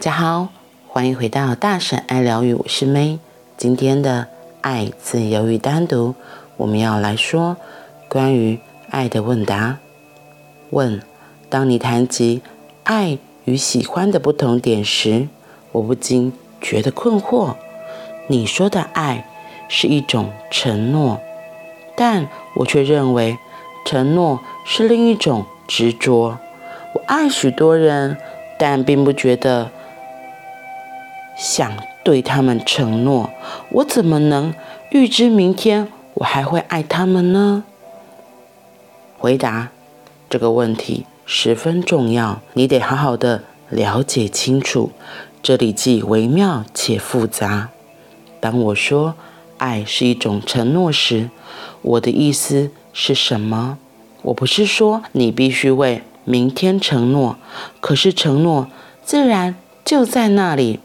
大家好，欢迎回到大婶爱疗愈，我是 May。今天的爱、自由与单独，我们要来说关于爱的问答。问：当你谈及爱与喜欢的不同点时，我不禁觉得困惑。你说的爱是一种承诺，但我却认为承诺是另一种执着。我爱许多人，但并不觉得想对他们承诺。我怎么能预知明天我还会爱他们呢？回答这个问题十分重要，你得好好的了解清楚。这里既微妙且复杂。当我说爱是一种承诺时，我的意思是什么？我不是说你必须为明天承诺，可是承诺自然就在那里，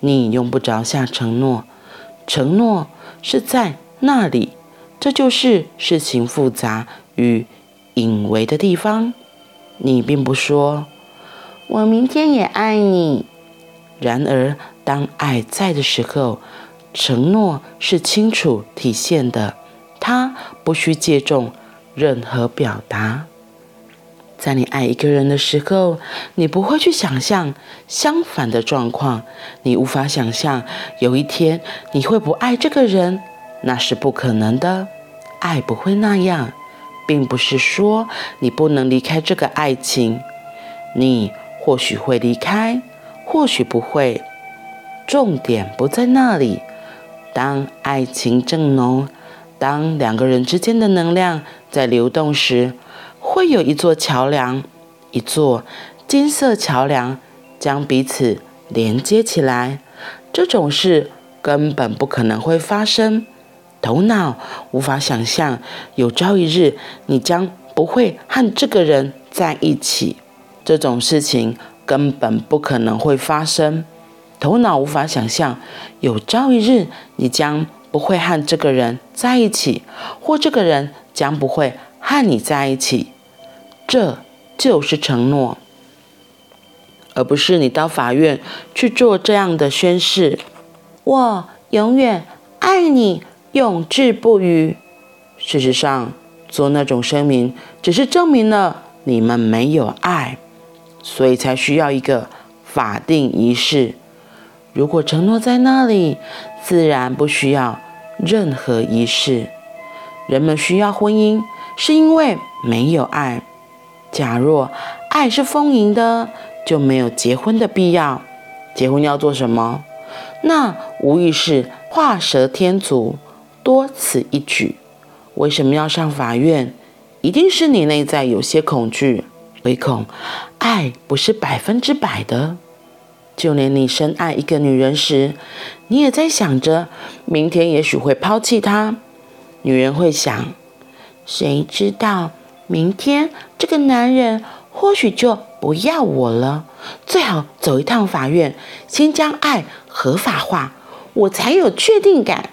你用不着下承诺，承诺是在那里，这就是事情复杂与隐微的地方。你并不说“我明天也爱你”，然而当爱在的时候。承诺是清楚体现的，它不需借重任何表达。在你爱一个人的时候，你不会去想象相反的状况，你无法想象有一天你会不爱这个人，那是不可能的。爱不会那样，并不是说你不能离开这个爱情，你或许会离开，或许不会，重点不在那里。当爱情正浓，当两个人之间的能量在流动时，会有一座桥梁，一座金色桥梁将彼此连接起来。这种事根本不可能会发生，头脑无法想象有朝一日你将不会和这个人在一起。这种事情根本不可能会发生。头脑无法想象，有朝一日你将不会和这个人在一起，或这个人将不会和你在一起。这就是承诺，而不是你到法院去做这样的宣誓：“我永远爱你，永志不渝。”事实上，做那种声明只是证明了你们没有爱，所以才需要一个法定仪式。如果承诺在那里，自然不需要任何仪式。人们需要婚姻，是因为没有爱。假若爱是丰盈的，就没有结婚的必要。结婚要做什么？那无疑是画蛇添足，多此一举。为什么要上法院？一定是你内在有些恐惧，唯恐爱不是百分之百的。就连你深爱一个女人时，你也在想着明天也许会抛弃她。女人会想：谁知道明天这个男人或许就不要我了？最好走一趟法院，先将爱合法化，我才有确定感。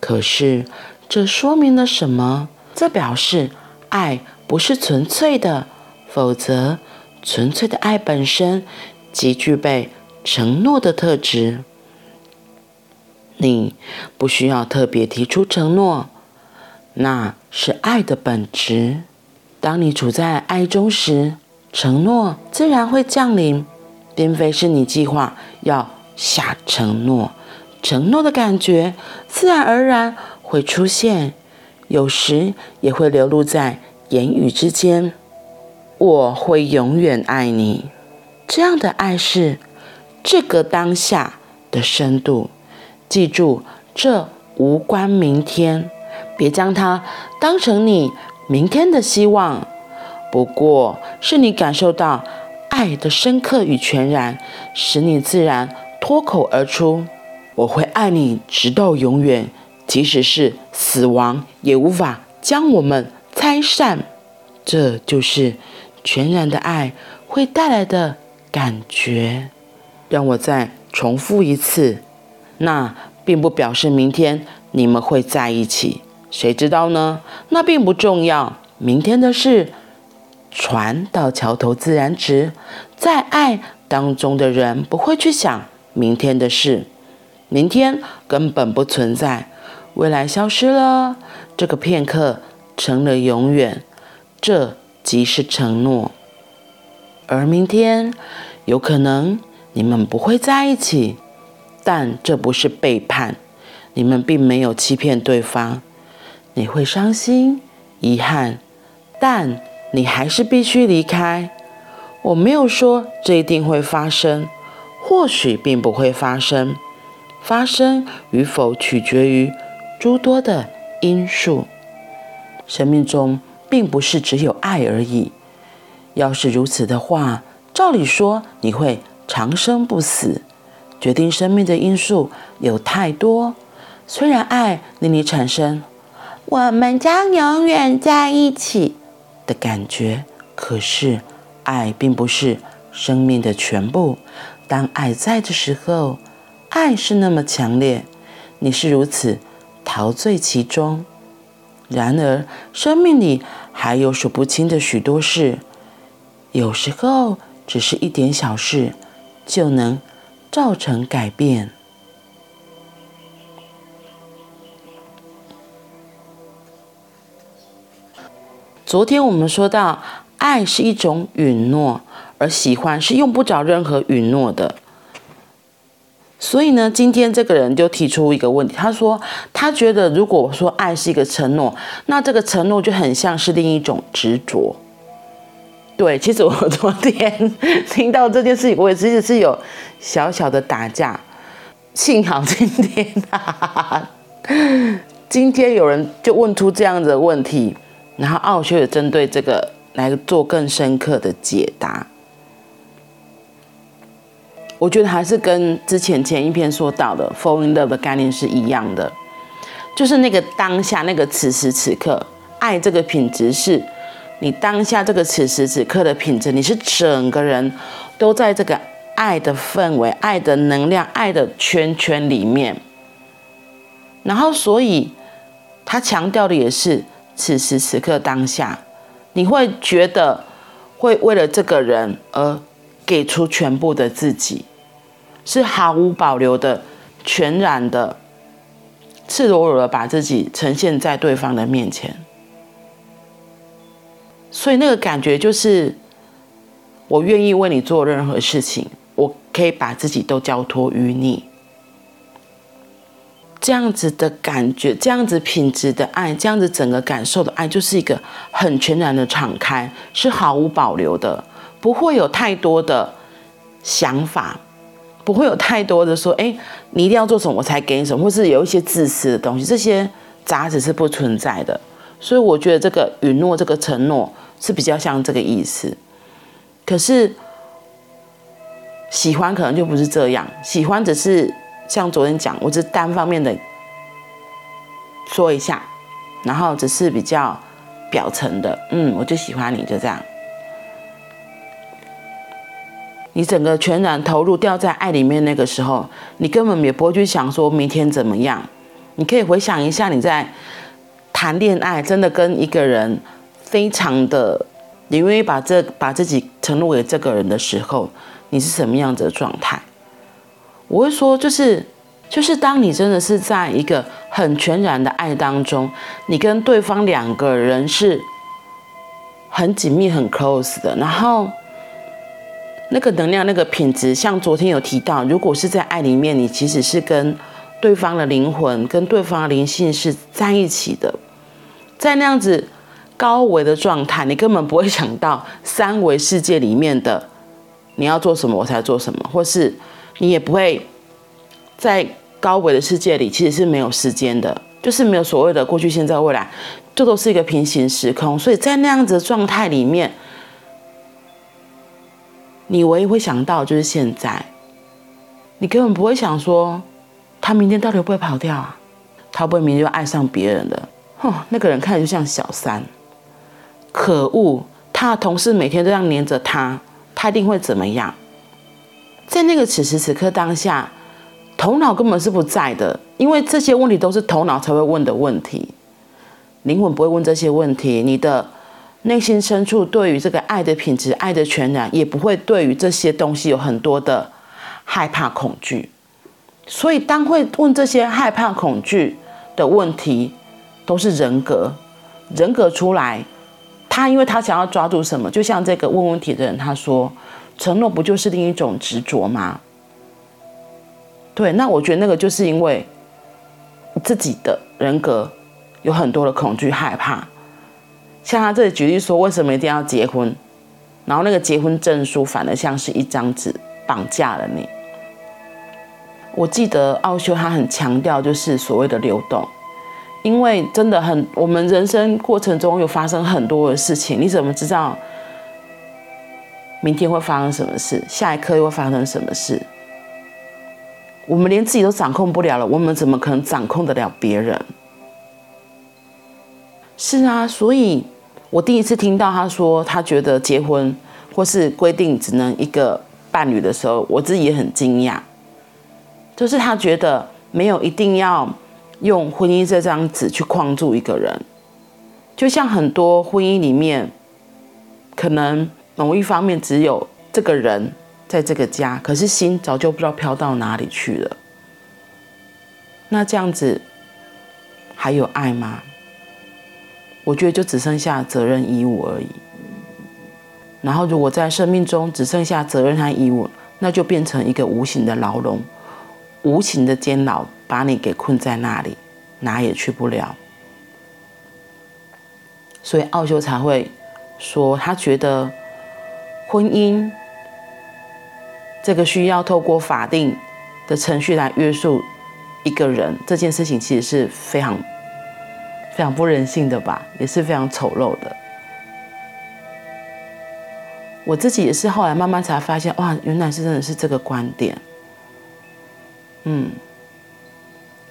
可是，这说明了什么？这表示爱不是纯粹的，否则纯粹的爱本身。即具备承诺的特质，你不需要特别提出承诺，那是爱的本质。当你处在爱中时，承诺自然会降临，并非是你计划要下承诺，承诺的感觉自然而然会出现，有时也会流露在言语之间。我会永远爱你。这样的爱是这个当下的深度。记住，这无关明天，别将它当成你明天的希望。不过是你感受到爱的深刻与全然，使你自然脱口而出：“我会爱你直到永远，即使是死亡也无法将我们拆散。”这就是全然的爱会带来的。感觉，让我再重复一次。那并不表示明天你们会在一起，谁知道呢？那并不重要。明天的事，船到桥头自然直。在爱，当中的人不会去想明天的事，明天根本不存在，未来消失了，这个片刻成了永远，这即是承诺。而明天有可能你们不会在一起，但这不是背叛，你们并没有欺骗对方。你会伤心、遗憾，但你还是必须离开。我没有说这一定会发生，或许并不会发生。发生与否取决于诸多的因素。生命中并不是只有爱而已。要是如此的话，照理说你会长生不死。决定生命的因素有太多。虽然爱令你产生“我们将永远在一起”的感觉，可是爱并不是生命的全部。当爱在的时候，爱是那么强烈，你是如此陶醉其中。然而，生命里还有数不清的许多事。有时候，只是一点小事，就能造成改变。昨天我们说到，爱是一种允诺，而喜欢是用不着任何允诺的。所以呢，今天这个人就提出一个问题，他说他觉得，如果我说爱是一个承诺，那这个承诺就很像是另一种执着。对，其实我昨天听到这件事情，我也其实是有小小的打架。幸好今天，哈哈哈，今天有人就问出这样的问题，然后奥修也针对这个来做更深刻的解答。我觉得还是跟之前前一篇说到的 “fall in love” 的概念是一样的，就是那个当下，那个此时此刻，爱这个品质是。你当下这个此时此刻的品质，你是整个人都在这个爱的氛围、爱的能量、爱的圈圈里面。然后，所以他强调的也是此时此刻当下，你会觉得会为了这个人而给出全部的自己，是毫无保留的、全然的、赤裸裸的把自己呈现在对方的面前。所以那个感觉就是，我愿意为你做任何事情，我可以把自己都交托于你。这样子的感觉，这样子品质的爱，这样子整个感受的爱，就是一个很全然的敞开，是毫无保留的，不会有太多的想法，不会有太多的说，哎，你一定要做什么我才给你什么，或是有一些自私的东西，这些杂质是不存在的。所以我觉得这个允诺，这个承诺。是比较像这个意思，可是喜欢可能就不是这样。喜欢只是像昨天讲，我只单方面的说一下，然后只是比较表层的，嗯，我就喜欢你，就这样。你整个全然投入掉在爱里面那个时候，你根本也不会去想说明天怎么样。你可以回想一下你在谈恋爱，真的跟一个人。非常的，你愿意把这把自己承诺给这个人的时候，你是什么样子的状态？我会说，就是就是当你真的是在一个很全然的爱当中，你跟对方两个人是很紧密、很 close 的，然后那个能量、那个品质，像昨天有提到，如果是在爱里面，你其实是跟对方的灵魂、跟对方的灵性是在一起的，在那样子。高维的状态，你根本不会想到三维世界里面的你要做什么，我才做什么，或是你也不会在高维的世界里，其实是没有时间的，就是没有所谓的过去、现在、未来，这都是一个平行时空。所以在那样子的状态里面，你唯一会想到就是现在，你根本不会想说他明天到底会不会跑掉啊？他会不会明天就爱上别人的？哼，那个人看着就像小三。可恶！他的同事每天都这样黏着他，他一定会怎么样？在那个此时此刻当下，头脑根本是不在的，因为这些问题都是头脑才会问的问题，灵魂不会问这些问题，你的内心深处对于这个爱的品质、爱的全然，也不会对于这些东西有很多的害怕、恐惧。所以，当会问这些害怕、恐惧的问题，都是人格，人格出来。他因为他想要抓住什么，就像这个问问题的人，他说：“承诺不就是另一种执着吗？”对，那我觉得那个就是因为自己的人格有很多的恐惧、害怕。像他这里举例说，为什么一定要结婚？然后那个结婚证书反而像是一张纸绑架了你。我记得奥修他很强调，就是所谓的流动。因为真的很，我们人生过程中有发生很多的事情，你怎么知道明天会发生什么事？下一刻又会发生什么事？我们连自己都掌控不了了，我们怎么可能掌控得了别人？是啊，所以我第一次听到他说他觉得结婚或是规定只能一个伴侣的时候，我自己也很惊讶，就是他觉得没有一定要。用婚姻这张纸去框住一个人，就像很多婚姻里面，可能某一方面只有这个人在这个家，可是心早就不知道飘到哪里去了。那这样子还有爱吗？我觉得就只剩下责任义务而已。然后如果在生命中只剩下责任和义务，那就变成一个无形的牢笼。无情的监牢把你给困在那里，哪也去不了。所以奥修才会说，他觉得婚姻这个需要透过法定的程序来约束一个人，这件事情其实是非常非常不人性的吧，也是非常丑陋的。我自己也是后来慢慢才发现，哇，原来是真的是这个观点。嗯，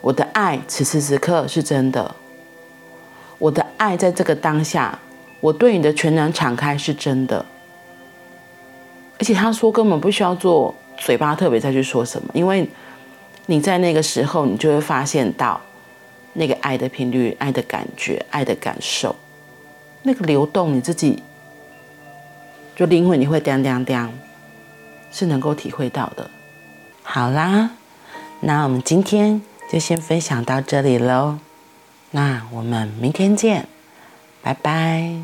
我的爱此时此刻是真的，我的爱在这个当下，我对你的全然敞开是真的。而且他说根本不需要做嘴巴特别再去说什么，因为你在那个时候，你就会发现到那个爱的频率、爱的感觉、爱的感受，那个流动，你自己就灵魂你会叮叮叮，是能够体会到的。好啦。那我们今天就先分享到这里喽，那我们明天见，拜拜。